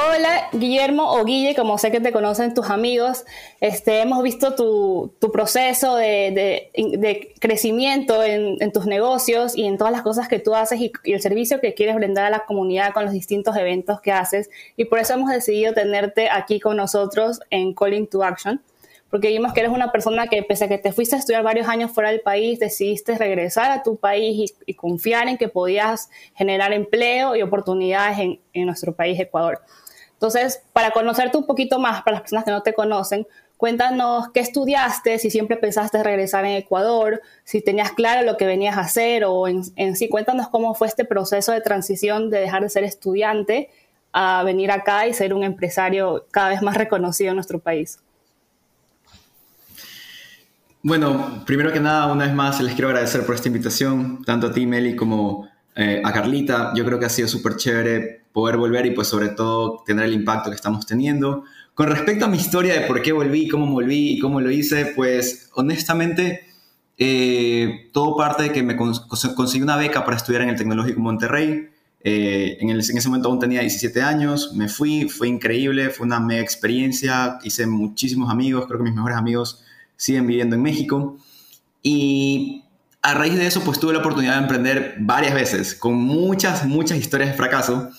Hola Guillermo o Guille, como sé que te conocen tus amigos, este, hemos visto tu, proceso de, crecimiento en, tus negocios y en todas las cosas que tú haces y, el servicio que quieres brindar a la comunidad con los distintos eventos que haces y por eso hemos decidido tenerte aquí con nosotros en Calling to Action porque vimos que eres una persona que pese a que te fuiste a estudiar varios años fuera del país, decidiste regresar a tu país y, confiar en que podías generar empleo y oportunidades en, en, nuestro país, Ecuador. Entonces, para conocerte un poquito más, para las personas que no te conocen, cuéntanos qué estudiaste, si siempre pensaste regresar en Ecuador, si tenías claro lo que venías a hacer o en, en sí, cuéntanos cómo fue este proceso de transición de dejar de ser estudiante a venir acá y ser un empresario cada vez más reconocido en nuestro país. Bueno, primero que nada, una vez más les quiero agradecer por esta invitación, tanto a ti, Meli, como eh, a Carlita. Yo creo que ha sido súper chévere poder volver y pues sobre todo tener el impacto que estamos teniendo. Con respecto a mi historia de por qué volví, cómo volví y cómo lo hice, pues honestamente eh, todo parte de que me conseguí una beca para estudiar en el Tecnológico Monterrey. Eh, en, en, ese momento aún tenía 17 años, me fui, fue increíble, fue una mega experiencia, hice muchísimos amigos, creo que mis mejores amigos siguen viviendo en México. Y a raíz de eso, pues tuve la oportunidad de emprender varias veces, con muchas, muchas historias de fracaso.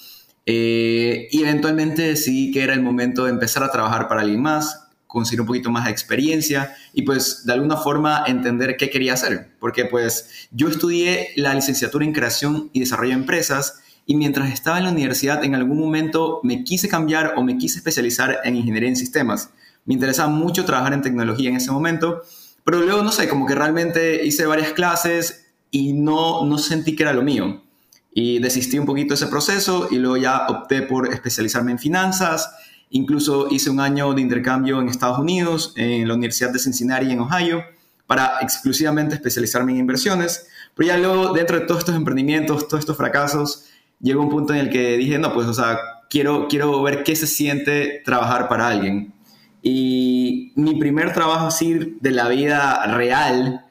Eh, y eventualmente decidí que era el momento de empezar a trabajar para alguien más, conseguir un poquito más de experiencia y pues de alguna forma entender qué quería hacer. Porque pues yo estudié la licenciatura en creación y desarrollo de empresas y mientras estaba en la universidad en algún momento me quise cambiar o me quise especializar en ingeniería en sistemas. Me interesaba mucho trabajar en tecnología en ese momento, pero luego, no sé, como que realmente hice varias clases y no, no sentí que era lo mío. Y desistí un poquito de ese proceso y luego ya opté por especializarme en finanzas. Incluso hice un año de intercambio en Estados Unidos, en la Universidad de Cincinnati, en Ohio, para exclusivamente especializarme en inversiones. Pero ya luego, dentro de todos estos emprendimientos, todos estos fracasos, llegó un punto en el que dije, no, pues, o sea, quiero, quiero ver qué se siente trabajar para alguien. Y mi primer trabajo así de la vida real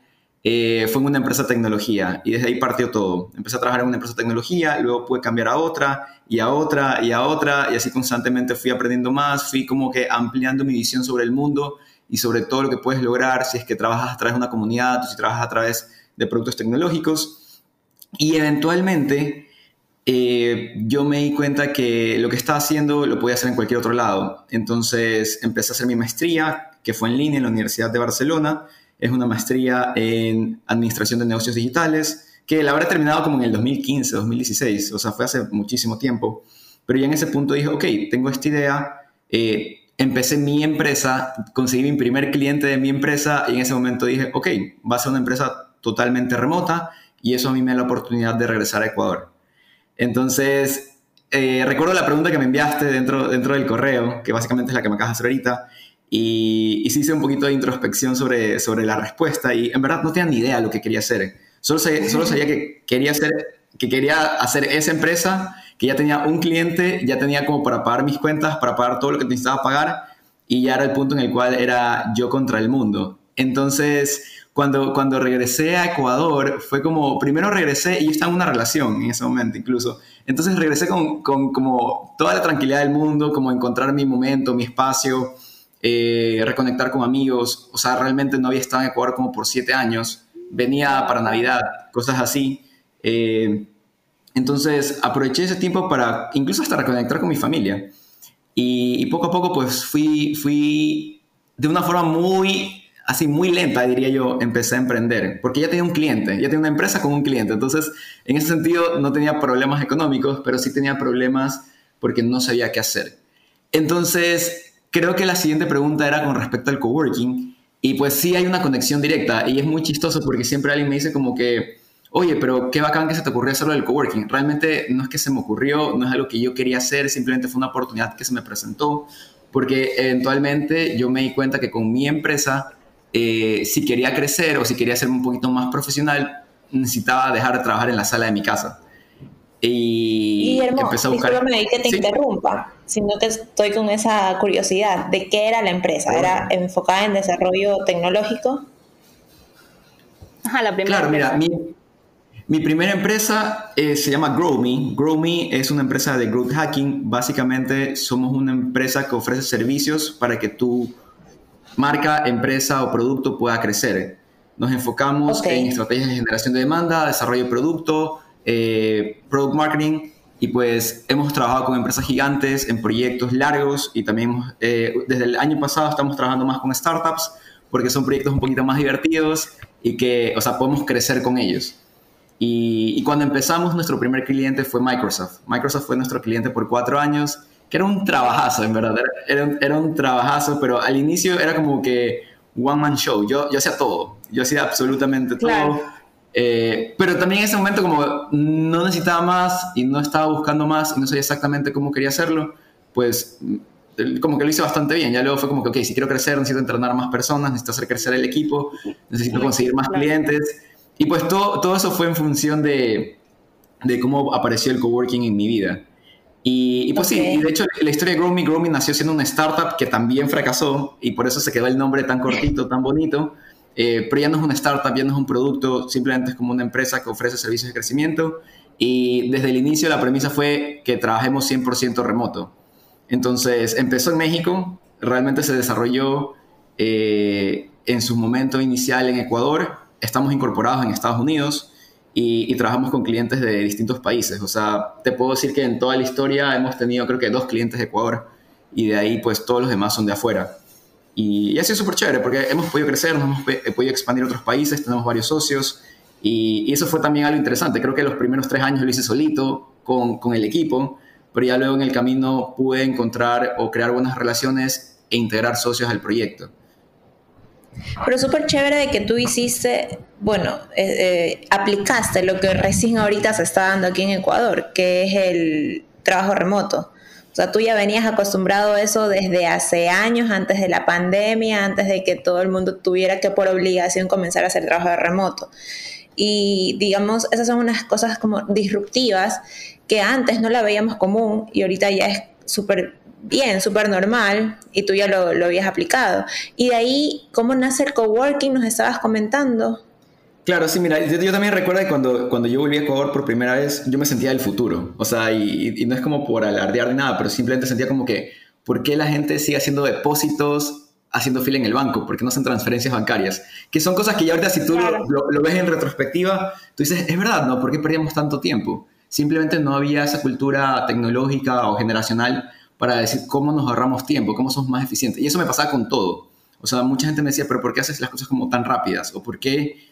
eh, fue en una empresa de tecnología y desde ahí partió todo. Empecé a trabajar en una empresa de tecnología, luego pude cambiar a otra y a otra y a otra y así constantemente fui aprendiendo más, fui como que ampliando mi visión sobre el mundo y sobre todo lo que puedes lograr si es que trabajas a través de una comunidad o si trabajas a través de productos tecnológicos. Y eventualmente eh, yo me di cuenta que lo que estaba haciendo lo podía hacer en cualquier otro lado. Entonces empecé a hacer mi maestría, que fue en línea en la Universidad de Barcelona. Es una maestría en Administración de Negocios Digitales, que la habré terminado como en el 2015, 2016, o sea, fue hace muchísimo tiempo. Pero ya en ese punto dije, ok, tengo esta idea, eh, empecé mi empresa, conseguí mi primer cliente de mi empresa y en ese momento dije, ok, va a ser una empresa totalmente remota y eso a mí me da la oportunidad de regresar a Ecuador. Entonces, eh, recuerdo la pregunta que me enviaste dentro, dentro del correo, que básicamente es la que me acabas de hacer ahorita, y, y sí hice un poquito de introspección sobre, sobre la respuesta y en verdad no tenía ni idea de lo que quería hacer. Solo sabía, solo sabía que, quería hacer, que quería hacer esa empresa, que ya tenía un cliente, ya tenía como para pagar mis cuentas, para pagar todo lo que necesitaba pagar y ya era el punto en el cual era yo contra el mundo. Entonces, cuando, cuando regresé a Ecuador, fue como, primero regresé y yo estaba en una relación en ese momento incluso. Entonces regresé con, con como toda la tranquilidad del mundo, como encontrar mi momento, mi espacio, eh, reconectar con amigos. O sea, realmente no había estado en Ecuador como por siete años. Venía para Navidad, cosas así. Eh, entonces aproveché ese tiempo para incluso hasta reconectar con mi familia. Y, y poco a poco pues fui, fui de una forma muy así muy lenta, diría yo, empecé a emprender, porque ya tenía un cliente, ya tenía una empresa con un cliente. Entonces, en ese sentido, no tenía problemas económicos, pero sí tenía problemas porque no sabía qué hacer. Entonces, creo que la siguiente pregunta era con respecto al coworking. Y pues sí hay una conexión directa y es muy chistoso porque siempre alguien me dice como que, oye, pero qué bacán que se te ocurrió hacerlo del coworking. Realmente no es que se me ocurrió, no es algo que yo quería hacer, simplemente fue una oportunidad que se me presentó porque eventualmente yo me di cuenta que con mi empresa eh, si quería crecer o si quería ser un poquito más profesional, necesitaba dejar de trabajar en la sala de mi casa. Y Guillermo, empecé a buscar... que te interrumpa, sino que estoy con esa curiosidad. ¿De qué era la empresa? ¿Era enfocada en desarrollo tecnológico? Ajá, la primera. Claro, mira, mi, mi primera empresa eh, se llama GrowMe. GrowMe es una empresa de growth hacking. Básicamente somos una empresa que ofrece servicios para que tu marca, empresa o producto pueda crecer. Nos enfocamos en estrategias de generación de demanda, desarrollo de producto, eh, product marketing y pues hemos trabajado con empresas gigantes en proyectos largos y también eh, desde el año pasado estamos trabajando más con startups porque son proyectos un poquito más divertidos y que, o sea, podemos crecer con ellos. Y, cuando empezamos, nuestro primer cliente fue Microsoft. Microsoft fue nuestro cliente por cuatro años, que era un trabajazo, en verdad. Era, era un trabajazo, pero al inicio era como que one man show. Yo, yo hacía todo. Yo hacía absolutamente todo. Eh, pero también en ese momento como no necesitaba más y no estaba buscando más y no sabía exactamente cómo quería hacerlo, pues como que lo hice bastante bien. Ya luego fue como que, ok, si quiero crecer, necesito entrenar a más personas, necesito hacer crecer el equipo, necesito conseguir más clientes. Y pues todo, todo eso fue en función de, de cómo apareció el coworking en mi vida. Y, pues sí, y de hecho la historia de GrowMe, GrowMe nació siendo una startup que también fracasó y por eso se quedó el nombre tan cortito, tan bonito. Eh, pero ya no es una startup, ya no es un producto, simplemente es como una empresa que ofrece servicios de crecimiento. Y desde el inicio la premisa fue que trabajemos 100% remoto. Entonces empezó en México, realmente se desarrolló eh, en su momento inicial en Ecuador, estamos incorporados en Estados Unidos y, y, trabajamos con clientes de distintos países. O sea, te puedo decir que en toda la historia hemos tenido creo que dos clientes de Ecuador y de ahí pues todos los demás son de afuera. Y, ha sido súper chévere porque hemos podido crecer, hemos podido expandir a otros países, tenemos varios socios y, eso fue también algo interesante. Creo que los primeros tres años lo hice solito con, con el equipo, pero ya luego en el camino pude encontrar o crear buenas relaciones e integrar socios al proyecto. Pero súper chévere de que tú hiciste, bueno, eh, eh, aplicaste lo que recién ahorita se está dando aquí en Ecuador, que es el trabajo remoto. Sea, tú ya venías acostumbrado a eso desde hace años, antes de la pandemia, antes de que todo el mundo tuviera que por obligación comenzar a hacer trabajo de remoto. Y digamos, esas son unas cosas como disruptivas que antes no la veíamos común y ahorita ya es súper bien, súper normal y tú ya lo, lo habías aplicado. Y de ahí, ¿cómo nace el coworking? Nos estabas comentando. Claro, sí, mira, yo, también recuerdo que cuando, cuando yo volví a Ecuador por primera vez, yo me sentía del futuro. O sea, y, no es como por alardear de nada, pero simplemente sentía como que, ¿por qué la gente sigue haciendo depósitos haciendo fila en el banco? ¿Por qué no hacen transferencias bancarias? Que son cosas que ya ahorita si tú lo, ves en retrospectiva, tú dices, es verdad, ¿no? ¿Por qué perdíamos tanto tiempo? Simplemente no había esa cultura tecnológica o generacional para decir cómo nos ahorramos tiempo, cómo somos más eficientes. Y eso me pasaba con todo. O sea, mucha gente me decía, pero ¿por qué haces las cosas como tan rápidas? ¿O por qué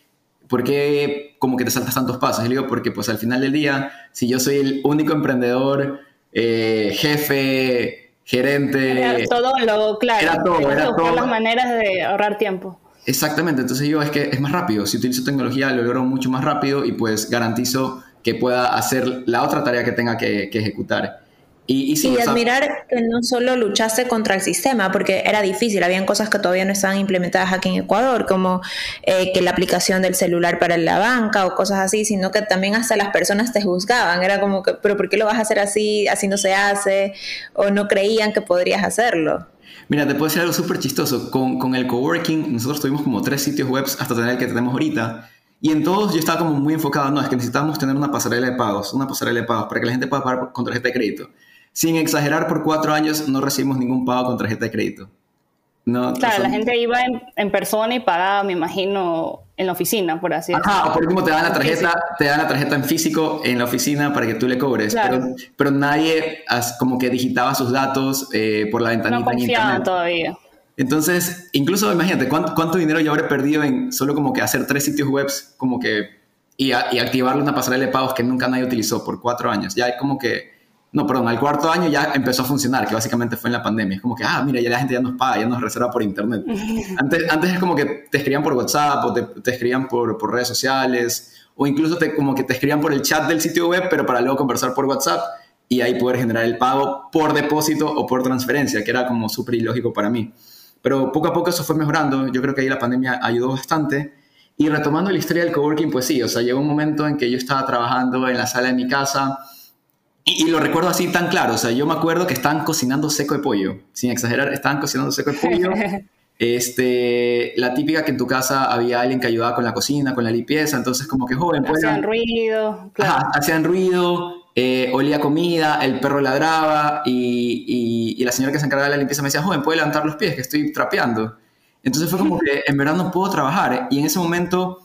¿por qué como que te saltas tantos pasos? Y digo, porque pues al final del día, si yo soy el único emprendedor, eh, jefe, gerente... Era todo lo claro. Era todo, era todo. las maneras de ahorrar tiempo. Exactamente, entonces yo es que es más rápido. Si utilizo tecnología lo logro mucho más rápido y pues garantizo que pueda hacer la otra tarea que tenga que, que ejecutar. Y, admirar que no solo luchaste contra el sistema, porque era difícil, habían cosas que todavía no estaban implementadas aquí en Ecuador, como eh, que la aplicación del celular para la banca o cosas así, sino que también hasta las personas te juzgaban, era como que, pero ¿por qué lo vas a hacer así? Así no se hace, o no creían que podrías hacerlo. Mira, te puedo decir algo súper chistoso, con, con el coworking nosotros tuvimos como tres sitios web hasta tener el que tenemos ahorita, y en todos yo estaba como muy enfocado, no, es que necesitamos tener una pasarela de pagos, una pasarela de pagos para que la gente pueda pagar con tarjeta de crédito sin exagerar, por cuatro años no recibimos ningún pago con tarjeta de crédito. No, claro, la gente iba en, persona y pagaba, me imagino, en la oficina, por así decirlo. Ajá, por último te dan la tarjeta, te dan la tarjeta en físico en la oficina para que tú le cobres, pero, pero, nadie como que digitaba sus datos eh, por la ventanita no confiaban todavía. Entonces, incluso imagínate ¿cuánto, cuánto, dinero yo habré perdido en solo como que hacer tres sitios web como que y, y activarle una pasarela de pagos que nunca nadie utilizó por cuatro años. Ya es como que no, perdón, al cuarto año ya empezó a funcionar, que básicamente fue en la pandemia. Es como que, ah, mira, ya la gente ya nos paga, ya nos reserva por internet. Antes, antes es como que te escribían por WhatsApp o te, escribían por, por, redes sociales o incluso te, como que te escribían por el chat del sitio web, pero para luego conversar por WhatsApp y ahí poder generar el pago por depósito o por transferencia, que era como súper ilógico para mí. pero poco a poco eso fue mejorando. Yo creo que ahí la pandemia ayudó bastante. Y retomando la historia del coworking, pues sí, o sea, llegó un momento en que yo estaba trabajando en la sala de mi casa y, lo recuerdo así tan claro, o sea, yo me acuerdo que estaban cocinando seco de pollo, sin exagerar, estaban cocinando seco de pollo. Este, la típica que en tu casa había alguien que ayudaba con la cocina, con la limpieza, entonces como que joven, pues... Hacían ruido, claro. hacían ruido, eh, olía comida, el perro ladraba y, y, la señora que se encargaba de la limpieza me decía, joven, ¿puede levantar los pies? Que estoy trapeando. Entonces fue como que en verdad no puedo trabajar y en ese momento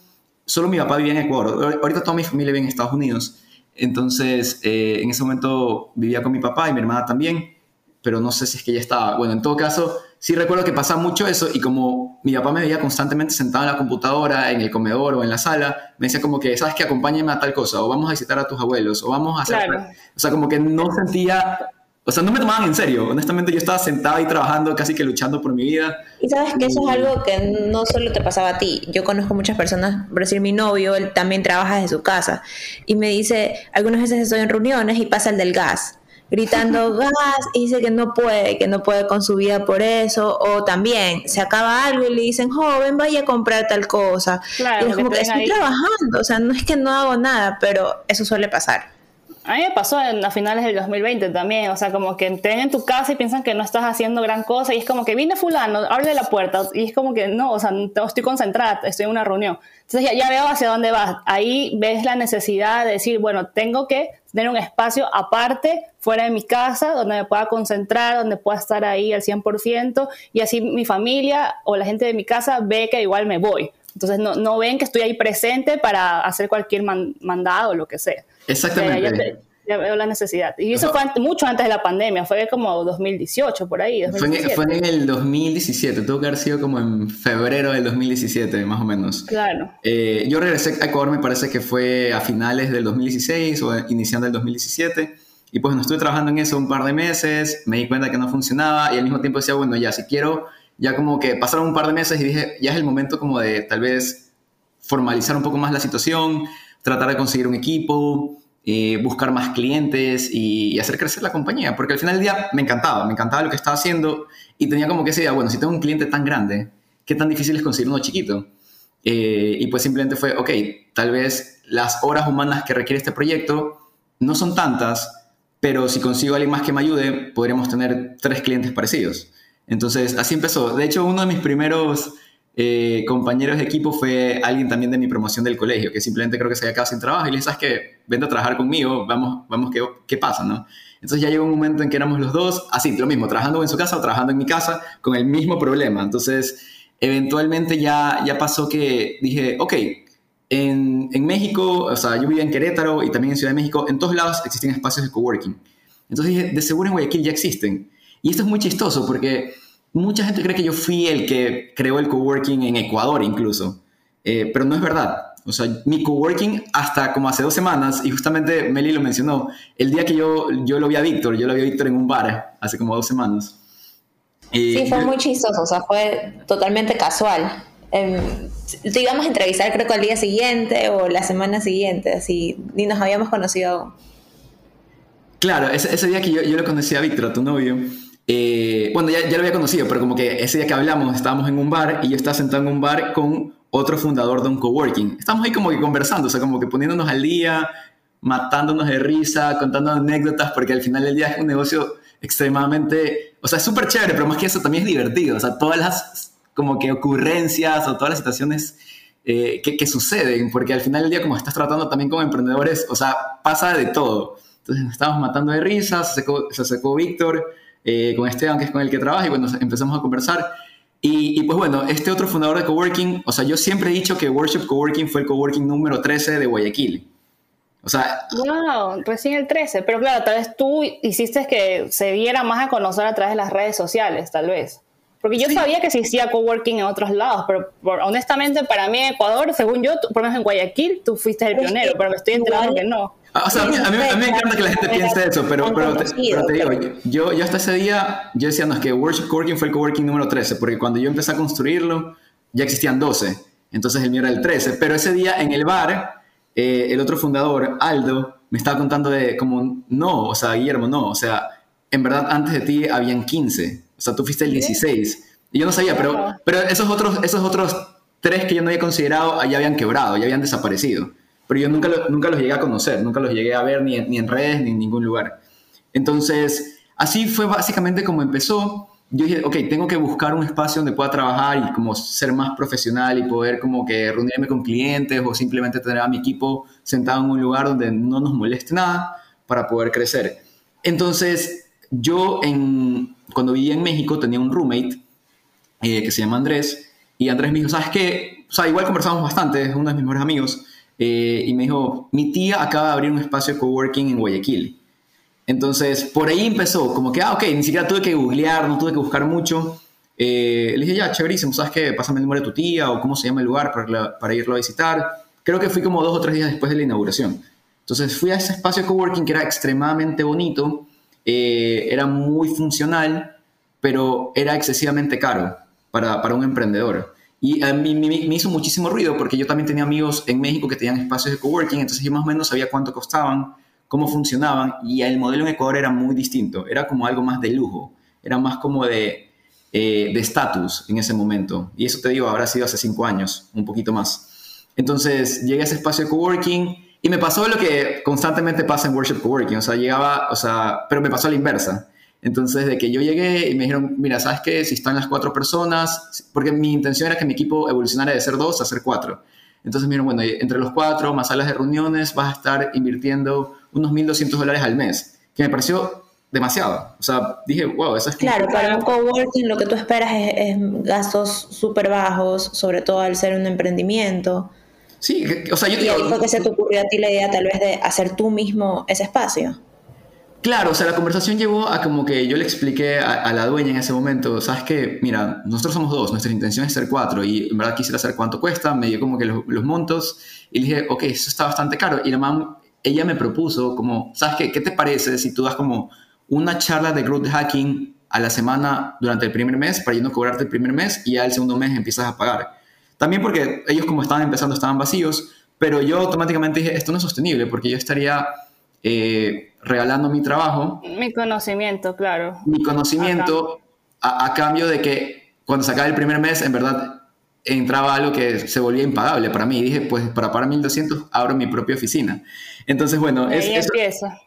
solo mi papá vivía en Ecuador, ahorita toda mi familia vive en Estados Unidos, entonces eh, en ese momento vivía con mi papá y mi hermana también, pero no sé si es que ella estaba, bueno, en todo caso sí recuerdo que pasaba mucho eso y como mi papá me veía constantemente sentado en la computadora, en el comedor o en la sala, me decía como que, ¿sabes qué? Acompáñame a tal cosa, o vamos a visitar a tus abuelos, o vamos a hacer... O sea, como que no sentía... O sea, no me tomaban en serio. Honestamente, yo estaba sentado y trabajando, casi que luchando por mi vida. Y sabes que eso es algo que no solo te pasaba a ti. Yo conozco muchas personas, por decir mi novio, él también trabaja desde su casa. Y me dice, algunas veces estoy en reuniones y pasa el del gas gritando gas y dice que no puede, que no puede con su vida por eso, o también se acaba algo y le dicen, joven, vaya a comprar tal cosa. y es como que estoy trabajando, o sea, no es que no hago nada, pero eso suele pasar. A mí me pasó en, a finales del 2020 también, o sea, como que entren en tu casa y piensan que no estás haciendo gran cosa y es como que viene fulano, abre la puerta y es como que no, o sea, no estoy concentrada, estoy en una reunión. Entonces ya, ya veo hacia dónde vas. Ahí ves la necesidad de decir, bueno, tengo que tener un espacio aparte, fuera de mi casa, donde me pueda concentrar, donde pueda estar ahí al 100% y así mi familia o la gente de mi casa ve que igual me voy. Entonces no, no ven que estoy ahí presente para hacer cualquier mandado o lo que sea. Exactamente. Ya, veo la necesidad. Y eso fue mucho antes de la pandemia, fue como 2018, por ahí. Fue, en, el 2017, tuvo que haber sido como en febrero del 2017, más o menos. Claro. Eh, yo regresé a Ecuador, me parece que fue a finales del 2016 o iniciando el 2017. Y pues no estuve trabajando en eso un par de meses, me di cuenta que no funcionaba y al mismo tiempo decía, bueno, ya, si quiero, ya como que pasaron un par de meses y dije, ya es el momento como de tal vez formalizar un poco más la situación, tratar de conseguir un equipo, eh, buscar más clientes y, hacer crecer la compañía, porque al final del día me encantaba, me encantaba lo que estaba haciendo y tenía como que esa idea, bueno, si tengo un cliente tan grande, ¿qué tan difícil es conseguir uno chiquito? Eh, y pues simplemente fue, ok, tal vez las horas humanas que requiere este proyecto no son tantas, pero si consigo a alguien más que me ayude, podríamos tener tres clientes parecidos. Entonces, así empezó. De hecho, uno de mis primeros eh, compañeros de equipo fue alguien también de mi promoción del colegio, que simplemente creo que se había quedado sin trabajo y le dije, ¿sabes qué? Vente a trabajar conmigo, vamos, vamos, ¿qué, qué pasa, no? Entonces ya llegó un momento en que éramos los dos, así, lo mismo, trabajando en su casa o trabajando en mi casa, con el mismo problema. Entonces, eventualmente ya, ya pasó que dije, ok, en, en México, o sea, yo vivía en Querétaro y también en Ciudad de México, en todos lados existen espacios de coworking. Entonces dije, de seguro en Guayaquil ya existen. Y esto es muy chistoso porque mucha gente cree que yo fui el que creó el coworking en Ecuador incluso, eh, pero no es verdad. O sea, mi coworking hasta como hace dos semanas, y justamente Meli lo mencionó, el día que yo, yo lo vi a Víctor, yo lo vi a Víctor en un bar hace como dos semanas. sí, fue muy chistoso, o sea, fue totalmente casual. Eh, te íbamos a entrevistar creo que al día siguiente o la semana siguiente, así, ni nos habíamos conocido Claro, ese, ese día que yo, yo lo conocí a Víctor, a tu novio, eh, bueno, ya, ya, lo había conocido, pero como que ese día que hablamos estábamos en un bar y yo estaba sentado en un bar con otro fundador de un coworking. Estamos ahí como que conversando, o sea, como que poniéndonos al día, matándonos de risa, contando anécdotas, porque al final del día es un negocio extremadamente, o sea, es súper chévere, pero más que eso también es divertido, o sea, todas las como que ocurrencias o todas las situaciones eh, que, que, suceden, porque al final del día como estás tratando también con emprendedores, o sea, pasa de todo. Entonces nos estábamos matando de risa, se secó, se secó Víctor, eh, con Esteban, que es con el que trabaja, y cuando empezamos a conversar. Y, pues bueno, este otro fundador de Coworking, o sea, yo siempre he dicho que Worship Coworking fue el Coworking número 13 de Guayaquil. O sea... Wow, recién el 13, pero claro, tal vez tú hiciste que se diera más a conocer a través de las redes sociales, tal vez. Porque yo sabía que existía coworking en otros lados, pero honestamente para mí en Ecuador, según yo, por lo menos en Guayaquil, tú fuiste el pionero, pero me estoy enterando que no. Ah, o sea, a mí, a, mí, me encanta que la gente piense eso, pero, pero, te, digo, yo, yo hasta ese día, yo decía, no, es que Worship Coworking fue el coworking número 13, porque cuando yo empecé a construirlo, ya existían 12, entonces el mío era el 13, pero ese día en el bar, eh, el otro fundador, Aldo, me estaba contando de como, no, o sea, Guillermo, no, o sea, en verdad antes de ti habían 15, o sea, tú fuiste el 16. Y yo no sabía, pero, pero esos, otros, esos otros tres que yo no había considerado ya habían quebrado, ya habían desaparecido. Pero yo nunca, nunca los llegué a conocer, nunca los llegué a ver ni, ni en redes ni en ningún lugar. Entonces, así fue básicamente como empezó. Yo dije, ok, tengo que buscar un espacio donde pueda trabajar y como ser más profesional y poder como que reunirme con clientes o simplemente tener a mi equipo sentado en un lugar donde no nos moleste nada para poder crecer. Entonces, yo en, cuando vivía en México tenía un roommate eh, que se llama Andrés y Andrés me dijo, ¿sabes qué? O sea, igual conversamos bastante, es uno de mis mejores amigos, eh, y me dijo, mi tía acaba de abrir un espacio de coworking en Guayaquil. Entonces, por ahí empezó, como que, ah, ok, ni siquiera tuve que googlear, no tuve que buscar mucho. Eh, le dije, ya, chéverísimo, ¿sabes qué? Pásame el número de tu tía o cómo se llama el lugar para, irlo a visitar. Creo que fui como dos o tres días después de la inauguración. Entonces fui a ese espacio de coworking que era extremadamente bonito, eh, era muy funcional, pero era excesivamente caro para un emprendedor. Y a mí me, hizo muchísimo ruido porque yo también tenía amigos en México que tenían espacios de coworking, entonces yo más o menos sabía cuánto costaban, cómo funcionaban y el modelo en Ecuador era muy distinto, era como algo más de lujo, era más como de eh, estatus en ese momento. Y eso te digo, habrá sido hace cinco años, un poquito más. Entonces llegué a ese espacio de coworking y me pasó lo que constantemente pasa en Worship Coworking, o sea, llegaba, o sea, pero me pasó a la inversa. Entonces, de que yo llegué y me dijeron, mira, ¿sabes qué? Si están las cuatro personas, porque mi intención era que mi equipo evolucionara de ser dos a ser cuatro. Entonces me dijeron, bueno, entre los cuatro, más salas de reuniones, vas a estar invirtiendo unos 1.200 dólares al mes, que me pareció demasiado. O sea, dije, wow, eso es... Claro, para un coworking lo que tú esperas es, gastos súper bajos, sobre todo al ser un emprendimiento. Sí, o sea, yo te digo... ¿Y que se te ocurrió a ti la idea tal vez de hacer tú mismo ese espacio? Claro, o sea, la conversación llevó a como que yo le expliqué a, la dueña en ese momento, sabes que, mira, nosotros somos dos, nuestra intención es ser cuatro y en verdad quisiera saber cuánto cuesta, me dio como que los, montos y le dije, ok, eso está bastante caro. Y la mamá, ella me propuso como, ¿sabes qué? ¿Qué te parece si tú das como una charla de growth hacking a la semana durante el primer mes para yo no cobrarte el primer mes y ya el segundo mes empiezas a pagar? También porque ellos como estaban empezando estaban vacíos, pero yo automáticamente dije, esto no es sostenible porque yo estaría eh, regalando mi trabajo. Mi conocimiento, claro. Mi conocimiento a, cambio de que cuando se acaba el primer mes, en verdad, entraba algo que se volvía impagable para mí. Y dije, pues para pagar 1200, abro mi propia oficina. Entonces, bueno, ahí es, empieza.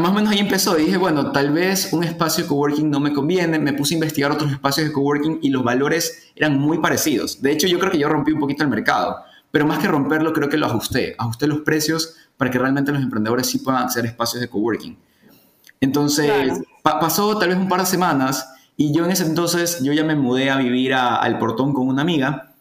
más o menos ahí empezó. Y dije, bueno, tal vez un espacio de coworking no me conviene. Me puse a investigar otros espacios de coworking y los valores eran muy parecidos. De hecho, yo creo que yo rompí un poquito el mercado. Pero más que romperlo, creo que lo ajusté. Ajusté los precios para que realmente los emprendedores sí puedan hacer espacios de coworking. Entonces, pasó tal vez un par de semanas y yo en ese entonces, yo ya me mudé a vivir al portón con una amiga.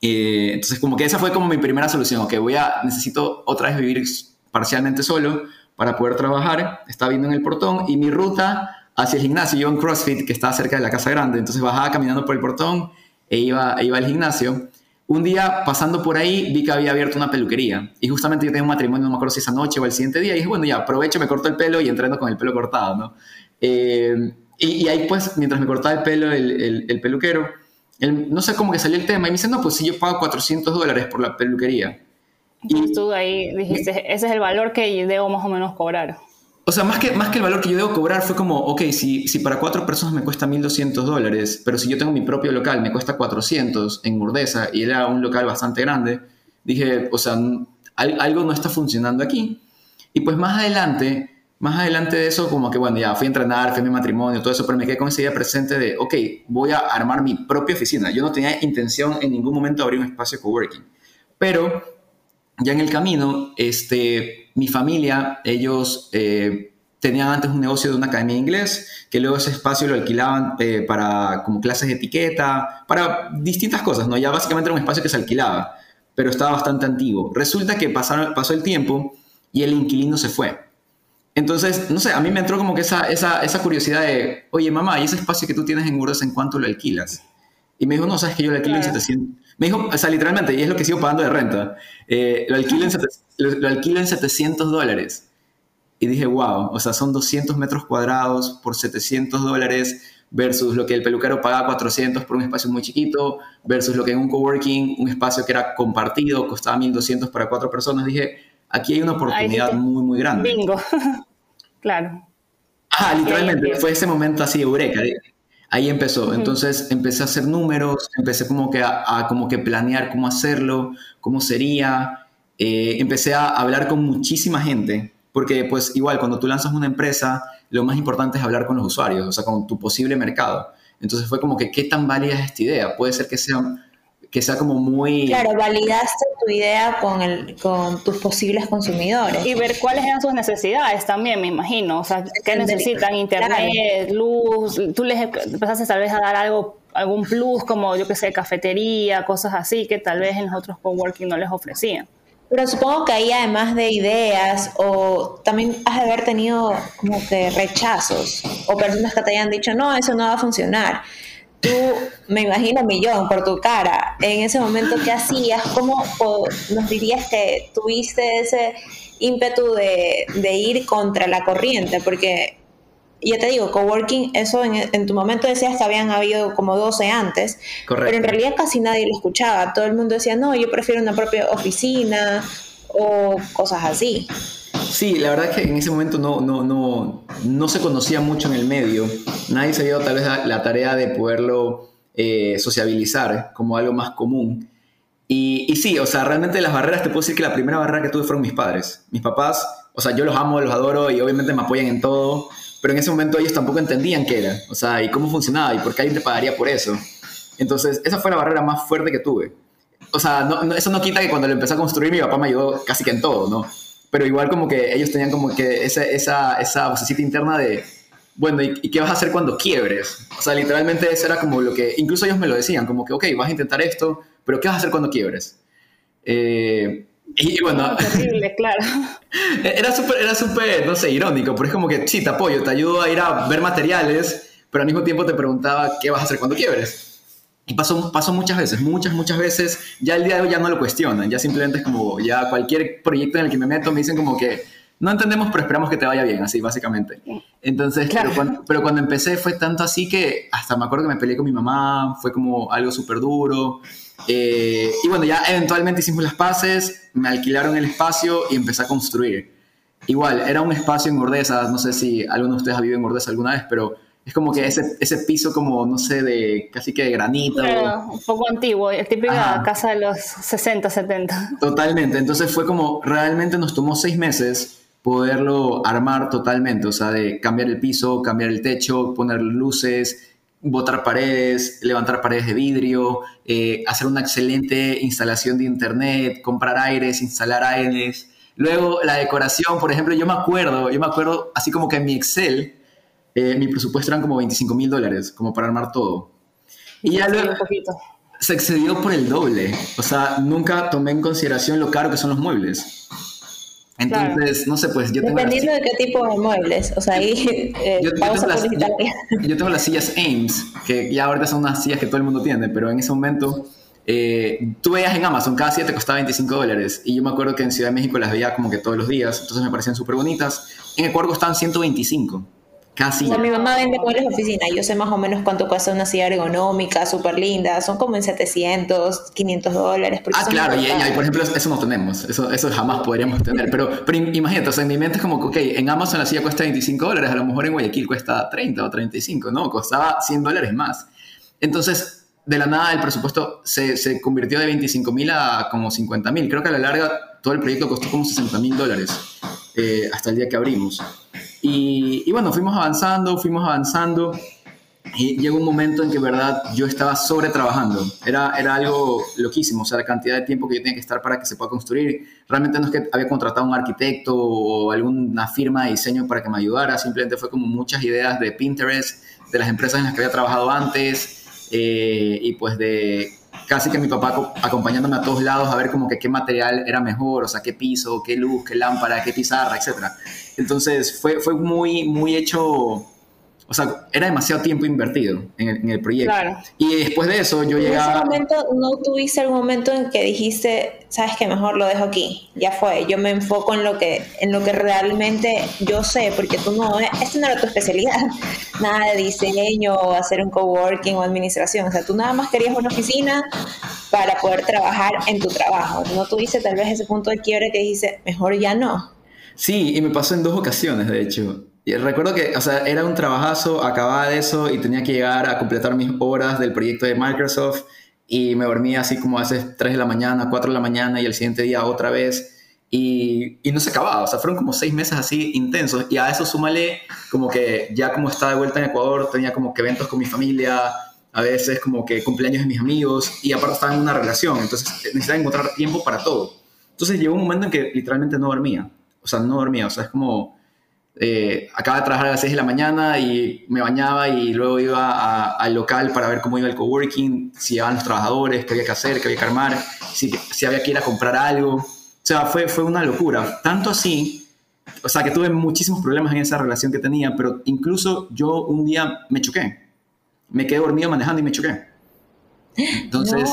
Eh, entonces, como que esa fue como mi primera solución, que voy a, necesito otra vez vivir parcialmente solo para poder trabajar. Estaba viendo en el portón y mi ruta hacia el gimnasio, yo en CrossFit, que estaba cerca de la casa grande, entonces bajaba caminando por el portón e iba, e iba al gimnasio un día pasando por ahí vi que había abierto una peluquería y justamente yo tenía un matrimonio, no me acuerdo si esa noche o el siguiente día, y dije, bueno, ya aprovecho, me corto el pelo y entreno con el pelo cortado, ¿no? Eh, y, ahí pues, mientras me cortaba el pelo el, el, peluquero, no sé cómo que salió el tema y me dice, no, pues si yo pago 400 dólares por la peluquería. Y tú ahí dijiste, ese es el valor que debo más o menos cobrar. O sea, más que, más que el valor que yo debo cobrar fue como, ok, si, si para cuatro personas me cuesta 1.200 dólares, pero si yo tengo mi propio local, me cuesta 400 en Murdesa y era un local bastante grande, dije, o sea, algo no está funcionando aquí. Y pues más adelante, más adelante de eso, como que bueno, ya fui a entrenar, fui a mi matrimonio, todo eso, pero me quedé con esa idea presente de, ok, voy a armar mi propia oficina. Yo no tenía intención en ningún momento de abrir un espacio de coworking. Pero ya en el camino, este, mi familia, ellos eh, tenían antes un negocio de una academia de inglés, que luego ese espacio lo alquilaban eh, para como clases de etiqueta, para distintas cosas, ¿no? Ya básicamente era un espacio que se alquilaba, pero estaba bastante antiguo. Resulta que pasaron, pasó el tiempo y el inquilino se fue. Entonces, no sé, a mí me entró como que esa, esa, esa curiosidad de, oye mamá, ¿y ese espacio que tú tienes en Urdes en cuánto lo alquilas? Y me dijo, no, sabes que yo lo alquilo en 700. Me dijo, o sea, literalmente, y es lo que sigo pagando de renta. Eh, lo, alquilo en, lo, alquilo en 700 dólares. Y dije, wow, o sea, son 200 metros cuadrados por 700 dólares versus lo que el peluquero pagaba 400 por un espacio muy chiquito, versus lo que en un coworking, un espacio que era compartido, costaba 1200 para cuatro personas. Dije, aquí hay una oportunidad muy, muy grande. Bingo. claro. Ah, literalmente, fue ese momento así, eureka. Ahí empezó. Entonces empecé a hacer números, empecé como que a, como que planear cómo hacerlo, cómo sería. Eh, empecé a hablar con muchísima gente, porque pues igual cuando tú lanzas una empresa, lo más importante es hablar con los usuarios, o sea, con tu posible mercado. Entonces fue como que, ¿qué tan válida es esta idea? Puede ser que sea que sea como muy... Claro, validaste tu idea con, el, con tus posibles consumidores. Y ver cuáles eran sus necesidades también, me imagino. O sea, qué necesitan, internet, luz. Tú les empezaste tal vez a dar algo, algún plus como, yo qué sé, cafetería, cosas así, que tal vez en los otros coworking no les ofrecían. Pero supongo que ahí además de ideas o también has de haber tenido como que rechazos o personas que te hayan dicho, no, eso no va a funcionar tú, me imagino millón por tu cara, en ese momento, ¿qué hacías? ¿Cómo nos dirías que tuviste ese ímpetu de, ir contra la corriente? Porque ya te digo, coworking, eso en, tu momento decías que habían habido como 12 antes, pero en realidad casi nadie lo escuchaba. Todo el mundo decía, no, yo prefiero una propia oficina o cosas así. Sí, la verdad es que en ese momento no, no, no, no se conocía mucho en el medio. Nadie se dio tal vez la, tarea de poderlo eh, sociabilizar como algo más común. Y, y, sí, o sea, realmente las barreras, te puedo decir que la primera barrera que tuve fueron mis padres. Mis papás, o sea, yo los amo, los adoro y obviamente me apoyan en todo, pero en ese momento ellos tampoco entendían qué era, o sea, y cómo funcionaba y por qué alguien te pagaría por eso. Entonces, esa fue la barrera más fuerte que tuve. O sea, eso no quita que cuando lo empecé a construir mi papá me ayudó casi que en todo, ¿no? Pero igual como que ellos tenían como que esa, esa, esa vocecita interna de, bueno, ¿y, qué vas a hacer cuando quiebres? O sea, literalmente eso era como lo que, incluso ellos me lo decían, como que, ok, vas a intentar esto, pero ¿qué vas a hacer cuando quiebres? Eh, y, bueno... Terrible, claro. Era súper, era súper, no sé, irónico, pero es como que, sí, te apoyo, te ayudo a ir a ver materiales, pero al mismo tiempo te preguntaba, ¿qué vas a hacer cuando quiebres? Y pasó, pasó muchas veces, muchas, muchas veces. Ya el día de hoy ya no lo cuestionan, ya simplemente es como, ya cualquier proyecto en el que me meto me dicen como que no entendemos, pero esperamos que te vaya bien, así básicamente. Entonces, claro. pero, cuando, empecé fue tanto así que hasta me acuerdo que me peleé con mi mamá, fue como algo súper duro. Eh, y bueno, ya eventualmente hicimos las paces, me alquilaron el espacio y empecé a construir. Igual, era un espacio en Gordesa, no sé si alguno de ustedes ha vivido en Gordesa alguna vez, pero es como que ese, ese piso como, no sé, de casi que de granito. un poco antiguo, típica casa de los 60, 70. Totalmente, entonces fue como, realmente nos tomó seis meses poderlo armar totalmente, o sea, de cambiar el piso, cambiar el techo, poner luces, botar paredes, levantar paredes de vidrio, eh, hacer una excelente instalación de internet, comprar aires, instalar aires. Luego la decoración, por ejemplo, yo me acuerdo, yo me acuerdo así como que en mi Excel, eh, mi presupuesto eran como 25 mil dólares, como para armar todo. Y ya luego se excedió por el doble. O sea, nunca tomé en consideración lo caro que son los muebles. Entonces, no sé, pues yo tengo... Dependiendo de qué tipo de muebles. O sea, ahí eh, yo, vamos a las, yo, tengo las sillas Ames, que ya ahorita son unas sillas que todo el mundo tiene, pero en ese momento... Eh, tú veías en Amazon, cada silla te costaba 25 dólares. Y yo me acuerdo que en Ciudad de México las veía como que todos los días, entonces me parecían súper bonitas. En Ecuador costaban 125. Casi. mi mamá vende muebles de oficina. Yo sé más o menos cuánto cuesta una silla ergonómica, súper linda. Son como en 700, 500 dólares. Ah, claro. Y, por ejemplo, eso no tenemos. Eso, eso jamás podríamos tener. Pero, pero imagínate, o sea, en mi mente es como, ok, en Amazon la silla cuesta 25 dólares. A lo mejor en Guayaquil cuesta 30 o 35, ¿no? Costaba 100 dólares más. Entonces, de la nada el presupuesto se, se convirtió de 25 mil a como 50 mil. Creo que a la larga todo el proyecto costó como 60 mil dólares eh, hasta el día que abrimos. Y, bueno, fuimos avanzando, fuimos avanzando. Y llegó un momento en que, verdad, yo estaba sobre trabajando. Era, era algo loquísimo. O sea, la cantidad de tiempo que yo tenía que estar para que se pueda construir. Realmente no es que había contratado a un arquitecto o alguna firma de diseño para que me ayudara. Simplemente fue como muchas ideas de Pinterest, de las empresas en las que había trabajado antes. Eh, y pues de casi que mi papá acompañándome a todos lados a ver como que qué material era mejor, o sea, qué piso, qué luz, qué lámpara, qué pizarra, etc. Entonces fue, fue muy, muy hecho o sea, era demasiado tiempo invertido en el, proyecto. Y después de eso yo llegaba... ¿En ese momento no tuviste algún momento en que dijiste, sabes que mejor lo dejo aquí? Ya fue, yo me enfoco en lo que, en lo que realmente yo sé, porque tú no, esta no era tu especialidad, nada de diseño o hacer un coworking o administración, o sea, tú nada más querías una oficina para poder trabajar en tu trabajo. ¿No tuviste tal vez ese punto de quiebre que dijiste, mejor ya no? Sí, y me pasó en dos ocasiones, de hecho. Recuerdo que, o sea, era un trabajazo, acababa de eso y tenía que llegar a completar mis horas del proyecto de Microsoft y me dormía así como hace 3 de la mañana, 4 de la mañana y el siguiente día otra vez y, y, no se acababa, o sea, fueron como seis meses así intensos y a eso súmale como que ya como estaba de vuelta en Ecuador, tenía como que eventos con mi familia, a veces como que cumpleaños de mis amigos y aparte estaba en una relación, entonces necesitaba encontrar tiempo para todo. Entonces llegó un momento en que literalmente no dormía, o sea, no dormía, o sea, es como eh, acaba de trabajar a las 6 de la mañana y me bañaba y luego iba al local para ver cómo iba el coworking, si llevaban los trabajadores, qué había que hacer, qué había que armar, si, si había que ir a comprar algo. O sea, fue, fue una locura. Tanto así, o sea, que tuve muchísimos problemas en esa relación que tenía, pero incluso yo un día me choqué. Me quedé dormido manejando y me choqué. Entonces,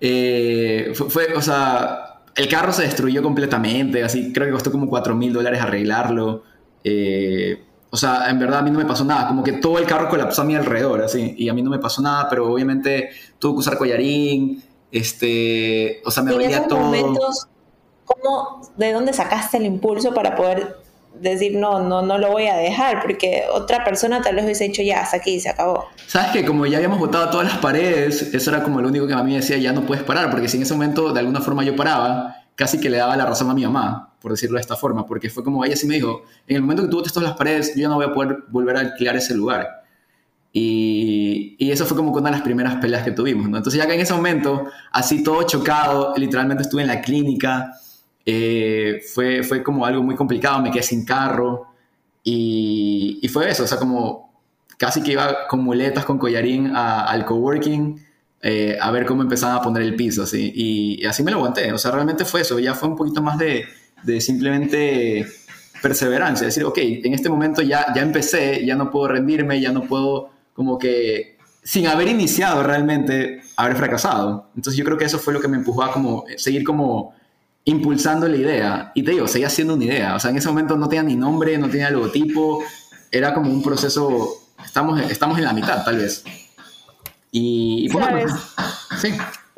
eh, fue, fue, o sea, el carro se destruyó completamente, así creo que costó como 4 mil dólares arreglarlo eh, o sea, en verdad a mí no me pasó nada, como que todo el carro colapsó a mi alrededor, así, y a mí no me pasó nada, pero obviamente tuve que usar collarín, este, o sea, me dolía todo. Momentos, ¿cómo, ¿De dónde sacaste el impulso para poder decir no, no, no lo voy a dejar? Porque otra persona tal vez hubiese dicho ya, hasta aquí, se acabó. Sabes que como ya habíamos botado todas las paredes, eso era como lo único que a mí me decía, ya no puedes parar, porque si en ese momento de alguna forma yo paraba, casi que le daba la razón a mi mamá, por decirlo de esta forma, porque fue como ella sí me dijo, en el momento que tú botes todas las paredes, yo ya no voy a poder volver a alquilar ese lugar. Y, y, eso fue como una de las primeras peleas que tuvimos, ¿no? Entonces ya que en ese momento, así todo chocado, literalmente estuve en la clínica, eh, fue, fue como algo muy complicado, me quedé sin carro y, y, fue eso, o sea, como casi que iba con muletas, con collarín al coworking eh, a ver cómo empezaban a poner el piso, así. Y, así me lo aguanté. O sea, realmente fue eso. Ya fue un poquito más de, de simplemente perseverancia. Decir, ok, en este momento ya, ya empecé, ya no puedo rendirme, ya no puedo como que, sin haber iniciado realmente, haber fracasado. Entonces yo creo que eso fue lo que me empujó a como seguir como impulsando la idea. Y te digo, seguía siendo una idea. O sea, en ese momento no tenía ni nombre, no tenía logotipo. Era como un proceso, estamos, estamos en la mitad tal vez. Y, pues sí.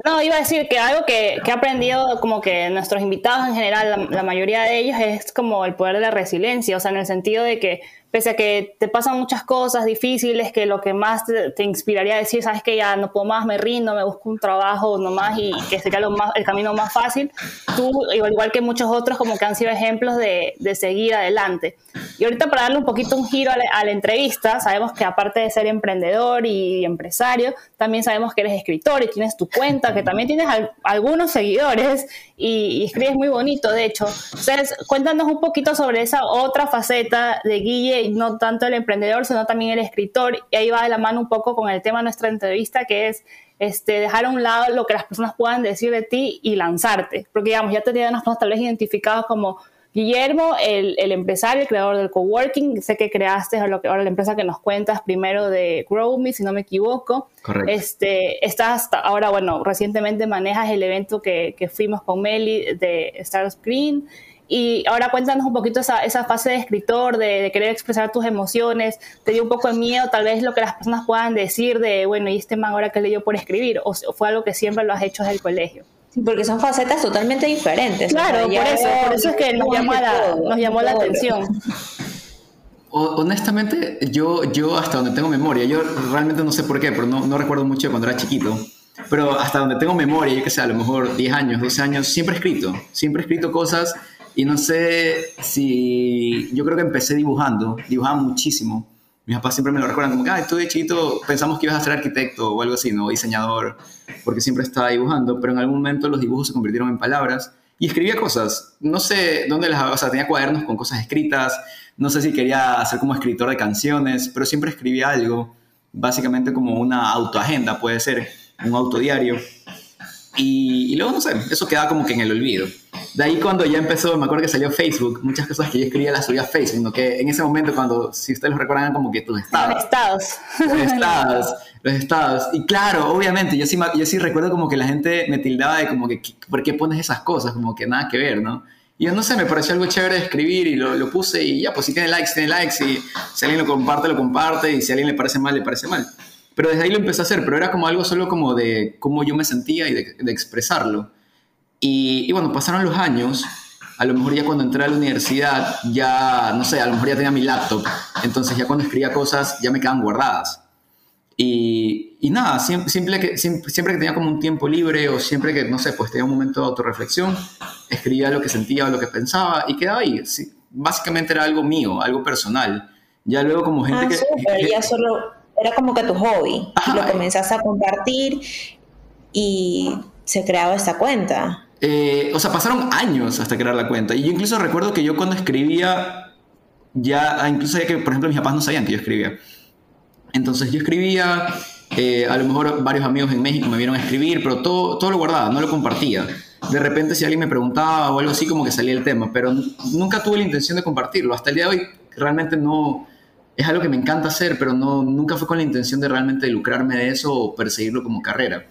No, iba a decir que algo que, que he aprendido como que nuestros invitados en general, la, mayoría de ellos, es como el poder de la resiliencia, o sea, en el sentido de que pese a que te pasan muchas cosas difíciles, que lo que más te, inspiraría a decir, sabes que ya no puedo más, me rindo, me busco un trabajo nomás y que sería lo más, el camino más fácil, tú, igual que muchos otros, como que han sido ejemplos de, de seguir adelante. Y ahorita para darle un poquito un giro a la, entrevista, sabemos que aparte de ser emprendedor y empresario, también sabemos que eres escritor y tienes tu cuenta, que también tienes algunos seguidores y, y, escribes muy bonito, de hecho. Entonces, cuéntanos un poquito sobre esa otra faceta de Guille no tanto el emprendedor, sino también el escritor. Y ahí va de la mano un poco con el tema de nuestra entrevista, que es este, dejar a un lado lo que las personas puedan decir de ti y lanzarte. Porque, digamos, ya te tienen unas personas tal vez identificados como Guillermo, el, el, empresario, el creador del coworking. Sé que creaste lo que, ahora la empresa que nos cuentas primero de GrowMe, si no me equivoco. Correcto. Este, estás ahora, bueno, recientemente manejas el evento que, que fuimos con Meli de Star Screen. Y ahora cuéntanos un poquito esa, esa fase de escritor, de, querer expresar tus emociones. ¿Te dio un poco de miedo tal vez lo que las personas puedan decir de, bueno, ¿y este man ahora que leyó por escribir? ¿O fue algo que siempre lo has hecho desde el colegio? Sí, porque son facetas totalmente diferentes. Claro, por eso, por eso es que nos llamó la, nos llamó la atención. Honestamente, yo, yo hasta donde tengo memoria, yo realmente no sé por qué, pero no, no recuerdo mucho de cuando era chiquito, pero hasta donde tengo memoria, yo que sé, a lo mejor 10 años, 12 años, siempre he escrito, siempre he escrito cosas y no sé si. Yo creo que empecé dibujando, dibujaba muchísimo. Mis papás siempre me lo recuerdan como que, ah, tú chiquito pensamos que ibas a ser arquitecto o algo así, ¿no? Diseñador, porque siempre estaba dibujando, pero en algún momento los dibujos se convirtieron en palabras y escribía cosas. No sé dónde las. O sea, tenía cuadernos con cosas escritas, no sé si quería ser como escritor de canciones, pero siempre escribía algo, básicamente como una autoagenda, puede ser, un autodiario. Y, y luego, no sé, eso quedaba como que en el olvido. De ahí cuando ya empezó, me acuerdo que salió Facebook, muchas cosas que yo escribía las subía a Facebook, que en ese momento cuando, si ustedes lo recuerdan, como que tus estados. Los estados. Los estados, los estados. Y claro, obviamente, yo sí, yo sí recuerdo como que la gente me tildaba de como que, ¿por qué pones esas cosas? Como que nada que ver, ¿no? Y yo no sé, me pareció algo chévere de escribir y lo, lo puse y ya, pues si tiene likes, tiene likes y si alguien lo comparte, lo comparte y si a alguien le parece mal, le parece mal. Pero desde ahí lo empecé a hacer, pero era como algo solo como de cómo yo me sentía y de, de expresarlo. Y, bueno, pasaron los años a lo mejor ya cuando entré a la universidad, ya, no sé, a lo mejor ya tenía mi laptop, entonces ya cuando escribía cosas ya me quedaban guardadas. Y, y nada, siempre, siempre, que, siempre, siempre, que tenía como un tiempo libre o siempre que, no sé, pues tenía un momento de autorreflexión, escribía lo que sentía o lo que pensaba y quedaba ahí. Sí, básicamente era algo mío, algo personal. Ya luego como gente ah, que... Super, ya solo era como que tu hobby. lo comenzaste a compartir y se creaba esta cuenta. Eh, o sea, pasaron años hasta crear la cuenta. Y yo incluso recuerdo que yo cuando escribía, ya, ah, incluso sabía que, por ejemplo, mis papás no sabían que yo escribía. Entonces yo escribía, eh, a lo mejor varios amigos en México me vieron escribir, pero todo, todo lo guardaba, no lo compartía. De repente si alguien me preguntaba o algo así, como que salía el tema, pero nunca tuve la intención de compartirlo. Hasta el día de hoy realmente no... Es algo que me encanta hacer, pero no, nunca fue con la intención de realmente lucrarme de eso o perseguirlo como carrera.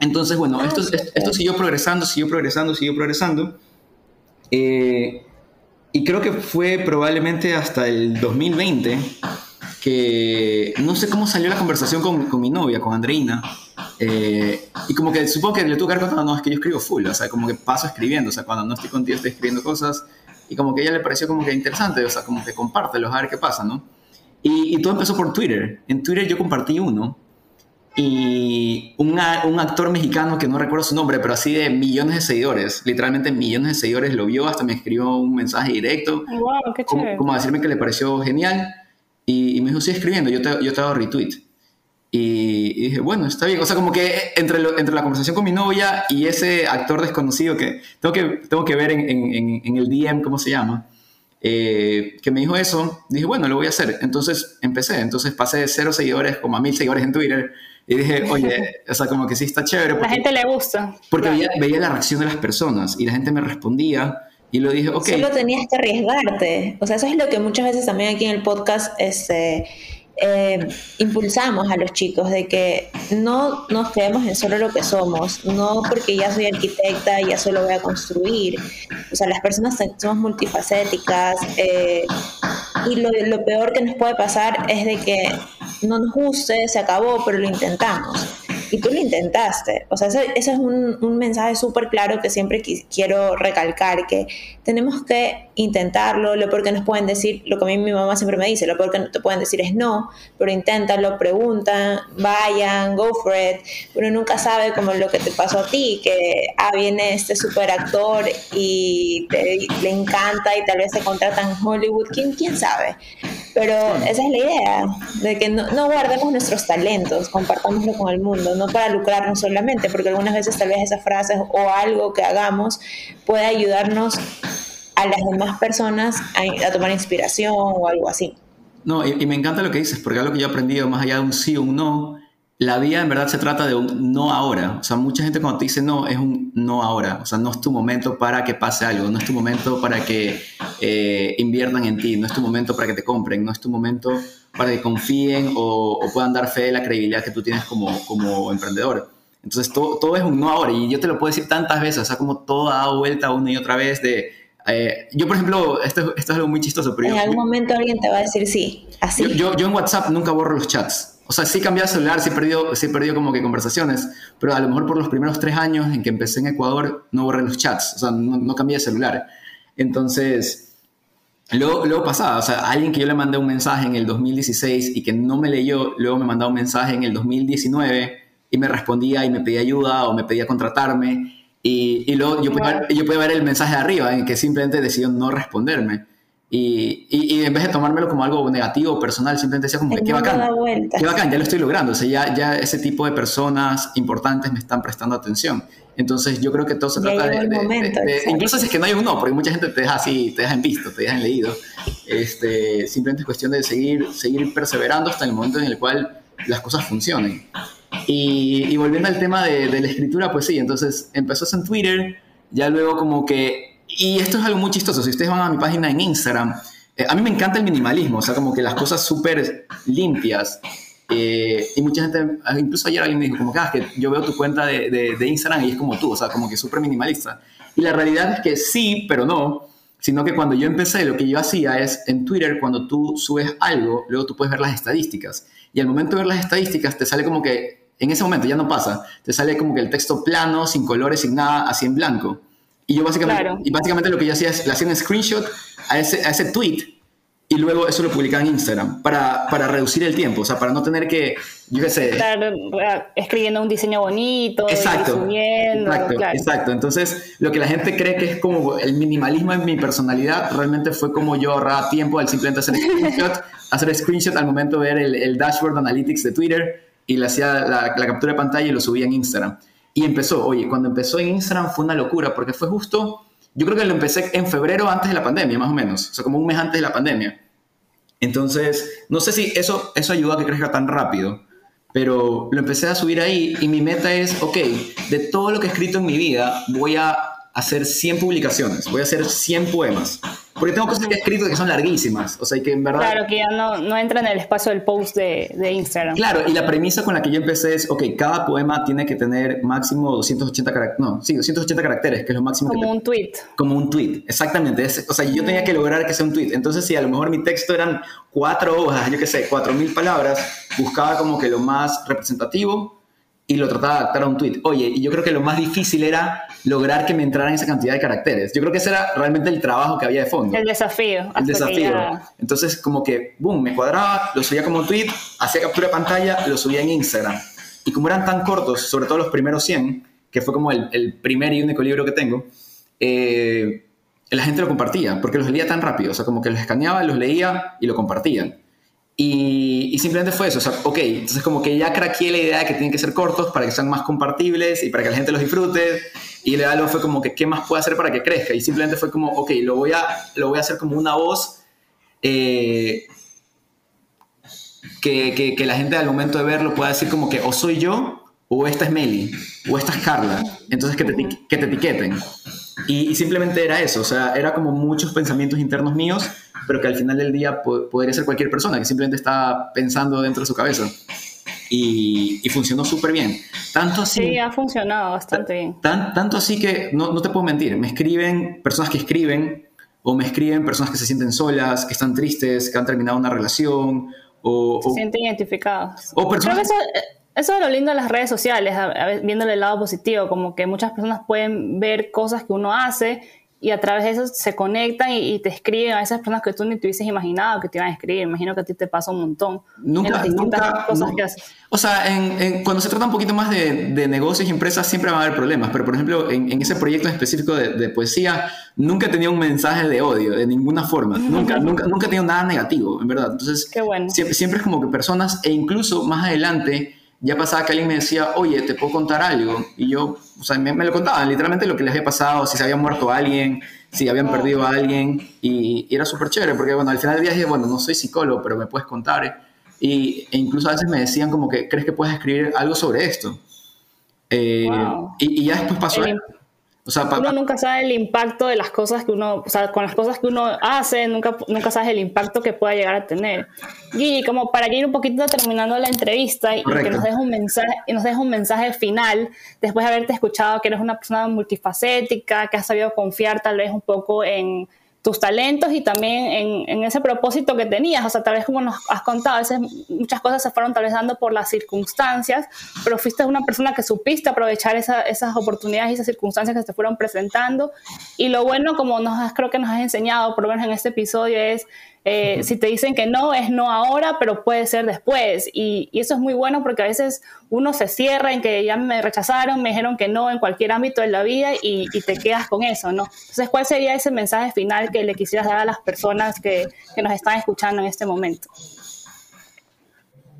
Entonces, bueno, ah, esto, esto siguió progresando, siguió progresando, siguió progresando. Eh, y creo que fue probablemente hasta el 2020 que no sé cómo salió la conversación con, con mi novia, con Andreina, eh, y como que supongo que le tuve que dar cuenta, no, es que yo escribo full, o sea, como que paso escribiendo, o sea, cuando no estoy contigo estoy escribiendo cosas, y como que a ella le pareció como que interesante, o sea, como que compártelo, a ver qué pasa, ¿no? Y, y todo empezó por Twitter. En Twitter yo compartí uno, y un, un actor mexicano que no recuerdo su nombre, pero así de millones de seguidores, literalmente millones de seguidores, lo vio, hasta me escribió un mensaje directo, wow, qué como, como, decirme que le pareció genial. Y, me dijo, sigue escribiendo, yo te, yo te hago retweet. Y, dije, bueno, está bien. O sea, como que entre, entre la conversación con mi novia y ese actor desconocido que tengo que, tengo que ver en, en, en el DM, ¿cómo se llama? Eh, que me dijo eso, dije, bueno, lo voy a hacer. Entonces empecé. Entonces pasé de cero seguidores como a mil seguidores en Twitter. Y dije, oye, o sea, como que sí está chévere. Porque, la gente le gusta. Porque veía, veía, la reacción de las personas y la gente me respondía. Y lo dije, ok. Solo tenías que arriesgarte. O sea, eso es lo que muchas veces también aquí en el podcast este, eh, impulsamos a los chicos de que no nos quedemos en solo lo que somos, no porque ya soy arquitecta y ya solo voy a construir. O sea, las personas somos multifacéticas eh, y lo, lo peor que nos puede pasar es de que no nos guste, se acabó, pero lo intentamos y tú lo intentaste. O sea, ese, es un, un mensaje súper claro que siempre quiero recalcar, que tenemos que intentarlo, lo peor que nos pueden decir, lo que a mí mi mamá siempre me dice, lo peor que te pueden decir es no, pero inténtalo, preguntan, vayan, go for it. Uno nunca sabe como lo que te pasó a ti, que ah, viene este super actor y te, le encanta y tal vez se contratan en Hollywood, ¿quién, quién sabe? Pero esa es la idea, de que no, no guardemos nuestros talentos, compartámoslo con el mundo, no para lucrarnos solamente, porque algunas veces tal vez esas frases o algo que hagamos puede ayudarnos a las demás personas a, tomar inspiración o algo así. No, y, me encanta lo que dices, porque algo que yo he aprendido, más allá de un sí o un no, la vida en verdad se trata de un no ahora. O sea, mucha gente cuando te dice no, es un no ahora. O sea, no es tu momento para que pase algo, no es tu momento para que eh, inviertan en ti, no es tu momento para que te compren, no es tu momento para que confíen o, puedan dar fe de la credibilidad que tú tienes como, como emprendedor. Entonces, todo, todo, es un no ahora. Y yo te lo puedo decir tantas veces, o sea, como todo ha dado vuelta una y otra vez de... Eh, yo, por ejemplo, esto, esto, es algo muy chistoso, pero... En algún momento alguien te va a decir sí, así. Yo, yo, en WhatsApp nunca borro los chats. O sea, sí cambié de celular, sí he, perdido, sí he perdido como que conversaciones, pero a lo mejor por los primeros tres años en que empecé en Ecuador no borré los chats, o sea, no, no cambié de celular. Entonces, Luego, luego pasaba, o sea, alguien que yo le mandé un mensaje en el 2016 y que no me leyó, luego me mandaba un mensaje en el 2019 y me respondía y me pedía ayuda o me pedía contratarme. Y, y luego yo, podía, yo podía ver el mensaje de arriba en que simplemente decidió no responderme. Y, y, en vez de tomármelo como algo negativo o personal, simplemente decía como que qué bacán, qué bacán, ya lo estoy logrando. O sea, ya, ya ese tipo de personas importantes me están prestando atención. Entonces yo creo que todo se trata de, incluso si es que no hay un no, porque mucha gente te deja así, te deja en visto, te deja en leído. Este, simplemente es cuestión de seguir, seguir perseverando hasta el momento en el cual las cosas funcionen. Y, y volviendo al tema de, de, la escritura, pues sí, entonces empezó en Twitter, ya luego como que, y esto es algo muy chistoso, si ustedes van a mi página en Instagram, eh, a mí me encanta el minimalismo, o sea, como que las cosas súper limpias. Eh, y mucha gente, incluso ayer alguien me dijo, como ah, que yo veo tu cuenta de, de, Instagram y es como tú, o sea, como que súper minimalista. Y la realidad es que sí, pero no, sino que cuando yo empecé, lo que yo hacía es, en Twitter, cuando tú subes algo, luego tú puedes ver las estadísticas. Y al momento de ver las estadísticas, te sale como que, en ese momento ya no pasa, te sale como que el texto plano, sin colores, sin nada, así en blanco. Y yo básicamente, y básicamente lo que yo hacía es, le hacía un screenshot a ese, a ese tweet y luego eso lo publicaba en Instagram para, para reducir el tiempo, o sea, para no tener que, yo qué sé... Estar eh, escribiendo un diseño bonito, exacto, exacto, exacto. Entonces, lo que la gente cree que es como el minimalismo en mi personalidad, realmente fue como yo ahorraba tiempo al simplemente hacer screenshot, hacer screenshot al momento de ver el, el dashboard analytics de Twitter y le hacía la, la captura de pantalla y lo subía en Instagram. Y empezó, oye, cuando empezó en Instagram fue una locura porque fue justo yo creo que lo empecé en febrero antes de la pandemia, más o menos, o sea, como un mes antes de la pandemia. Entonces, no sé si eso, eso ayudó a que crezca tan rápido, pero lo empecé a subir ahí y mi meta es, ok, de todo lo que he escrito en mi vida, voy a hacer 100 publicaciones, voy a hacer 100 poemas. Porque tengo cosas que he escrito que son larguísimas, o sea, que en verdad... Claro, que ya no, no entra en el espacio del post de, de, Instagram. Claro, y la premisa con la que yo empecé es, ok, cada poema tiene que tener máximo 280 caracteres, no, sí, 280 caracteres, que es lo máximo Como un tweet. Como un tweet, exactamente. o sea, yo tenía que lograr que sea un tweet. Entonces, si a lo mejor mi texto eran cuatro hojas, yo qué sé, cuatro mil palabras, buscaba como que lo más representativo y lo trataba de adaptar a un tweet. Oye, y yo creo que lo más difícil era lograr que me entraran esa cantidad de caracteres. Yo creo que ese era realmente el trabajo que había de fondo. El desafío. El desafío. Entonces, como que, boom, me cuadraba, lo subía como un tweet, hacía captura de pantalla, lo subía en Instagram. Y como eran tan cortos, sobre todo los primeros 100, que fue como el, el primer y único libro que tengo, eh, la gente lo compartía, porque los leía tan rápido. O sea, como que los escaneaba, los leía y lo compartían. Y, simplemente fue eso, o sea, ok, entonces como que ya craqué la idea de que tienen que ser cortos para que sean más compartibles y para que la gente los disfrute. Y luego fue como que, ¿qué más puedo hacer para que crezca? Y simplemente fue como, ok, lo voy a, lo voy a hacer como una voz eh, que, que, que, la gente al momento de verlo pueda decir como que o soy yo, o esta es Meli, o esta es Carla. Entonces que te, que te etiqueten. Y, y simplemente era eso, o sea, era como muchos pensamientos internos míos pero que al final del día podría ser cualquier persona que simplemente está pensando dentro de su cabeza. Y, funcionó súper bien. Tanto así... Sí, ha funcionado bastante bien. Tan, tanto así que, no, no te puedo mentir, me escriben personas que escriben, o me escriben personas que se sienten solas, que están tristes, que han terminado una relación, o... Se sienten identificados. O personas... eso, eso es lo lindo de las redes sociales, viéndole el lado positivo, como que muchas personas pueden ver cosas que uno hace y a través de eso se conectan y, te escriben a esas personas que tú ni te hubieses imaginado que te iban a escribir. Imagino que a ti te pasa un montón. Nunca, nunca cosas que haces. O sea, en, cuando se trata un poquito más de, de, negocios y empresas siempre van a haber problemas, pero por ejemplo, en, en ese proyecto específico de, de, poesía, nunca he tenido un mensaje de odio, de ninguna forma. nunca, nunca, nunca he tenido nada negativo, en verdad. Entonces, Qué bueno. siempre, siempre es como que personas, e incluso más adelante, ya pasaba que alguien me decía, oye, ¿te puedo contar algo? Y yo, o sea, me, me lo contaban, literalmente lo que les había pasado, si se había muerto alguien, si habían perdido a alguien y, era súper chévere porque, bueno, al final del día dije, bueno, no soy psicólogo, pero me puedes contar. Y, e incluso a veces me decían como que, ¿crees que puedes escribir algo sobre esto? Eh, y, y, ya después pasó uno nunca sabe el impacto de las cosas que uno, o sea, con las cosas que uno hace, nunca, nunca sabes el impacto que pueda llegar a tener. Y como para ir un poquito terminando la entrevista y que nos dejes un mensaje, y nos dejes un mensaje final, después de haberte escuchado que eres una persona multifacética, que has sabido confiar tal vez un poco en tus talentos y también en, ese propósito que tenías. O sea, tal vez como nos has contado, a veces muchas cosas se fueron tal vez dando por las circunstancias, pero fuiste una persona que supiste aprovechar esa, esas oportunidades y esas circunstancias que se fueron presentando. Y lo bueno, como nos creo que nos has enseñado, por lo menos en este episodio, es eh, si te dicen que no, es no ahora, pero puede ser después. Y, eso es muy bueno porque a veces uno se cierra en que ya me rechazaron, me dijeron que no en cualquier ámbito de la vida y, te quedas con eso, ¿no? Entonces, ¿cuál sería ese mensaje final que le quisieras dar a las personas que, nos están escuchando en este momento?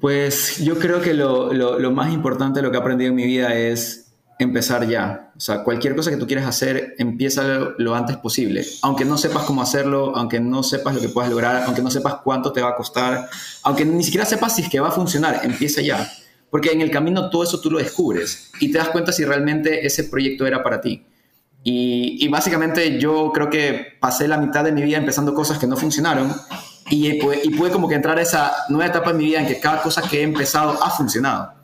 Pues yo creo que lo, lo más importante de lo que he aprendido en mi vida es empezar ya. O sea, cualquier cosa que tú quieras hacer, empieza lo, antes posible. Aunque no sepas cómo hacerlo, aunque no sepas lo que puedas lograr, aunque no sepas cuánto te va a costar, aunque ni siquiera sepas si es que va a funcionar, empieza ya. Porque en el camino todo eso tú lo descubres y te das cuenta si realmente ese proyecto era para ti. Y, básicamente yo creo que pasé la mitad de mi vida empezando cosas que no funcionaron y, y pude como que entrar a esa nueva etapa en mi vida en que cada cosa que he empezado ha funcionado.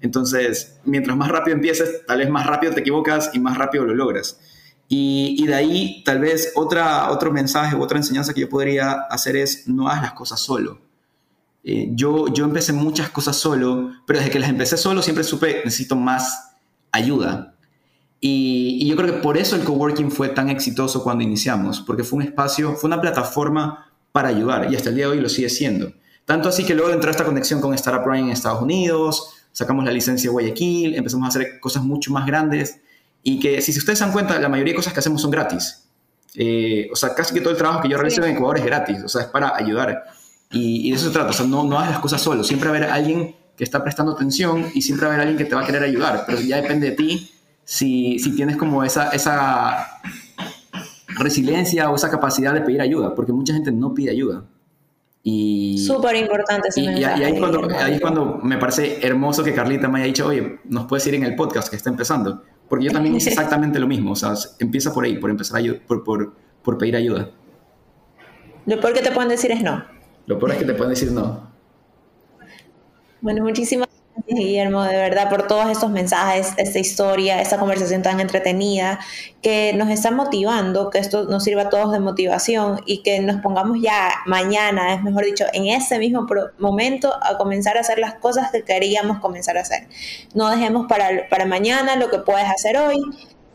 Entonces, mientras más rápido empieces, tal vez más rápido te equivocas y más rápido lo logras. Y, de ahí, tal vez otra, otro mensaje o otra enseñanza que yo podría hacer es no hagas las cosas solo. Eh, yo, yo empecé muchas cosas solo, pero desde que las empecé solo siempre supe necesito más ayuda. Y, yo creo que por eso el coworking fue tan exitoso cuando iniciamos, porque fue un espacio, fue una plataforma para ayudar y hasta el día de hoy lo sigue siendo. Tanto así que luego entró esta conexión con Startup Ryan en Estados Unidos, sacamos la licencia Guayaquil, empezamos a hacer cosas mucho más grandes y que si ustedes se dan cuenta, la mayoría de cosas que hacemos son gratis. Eh, o sea, casi que todo el trabajo que yo realizo en Ecuador es gratis, o sea, es para ayudar. Y, de eso se trata, o sea, no, no hagas las cosas solo, siempre va a haber alguien que está prestando atención y siempre va a haber alguien que te va a querer ayudar, pero ya depende de ti si, si tienes como esa, esa resiliencia o esa capacidad de pedir ayuda, porque mucha gente no pide ayuda. Y, Súper importante ese y, y, ahí, cuando, ahí es cuando me parece hermoso que Carlita me haya dicho, oye, nos puedes ir en el podcast que está empezando. Porque yo también hice exactamente lo mismo. O sea, empieza por ahí, por empezar a, por, por, por pedir ayuda. Lo peor que te pueden decir es no. Lo peor es que te pueden decir no. Bueno, muchísimas Guillermo, de verdad, por todos estos mensajes, esta historia, esta conversación tan entretenida, que nos está motivando, que esto nos sirva a todos de motivación y que nos pongamos ya mañana, es mejor dicho, en ese mismo momento a comenzar a hacer las cosas que queríamos comenzar a hacer. No dejemos para, para mañana lo que puedes hacer hoy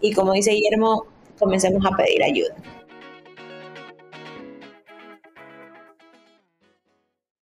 y como dice Guillermo, comencemos a pedir ayuda.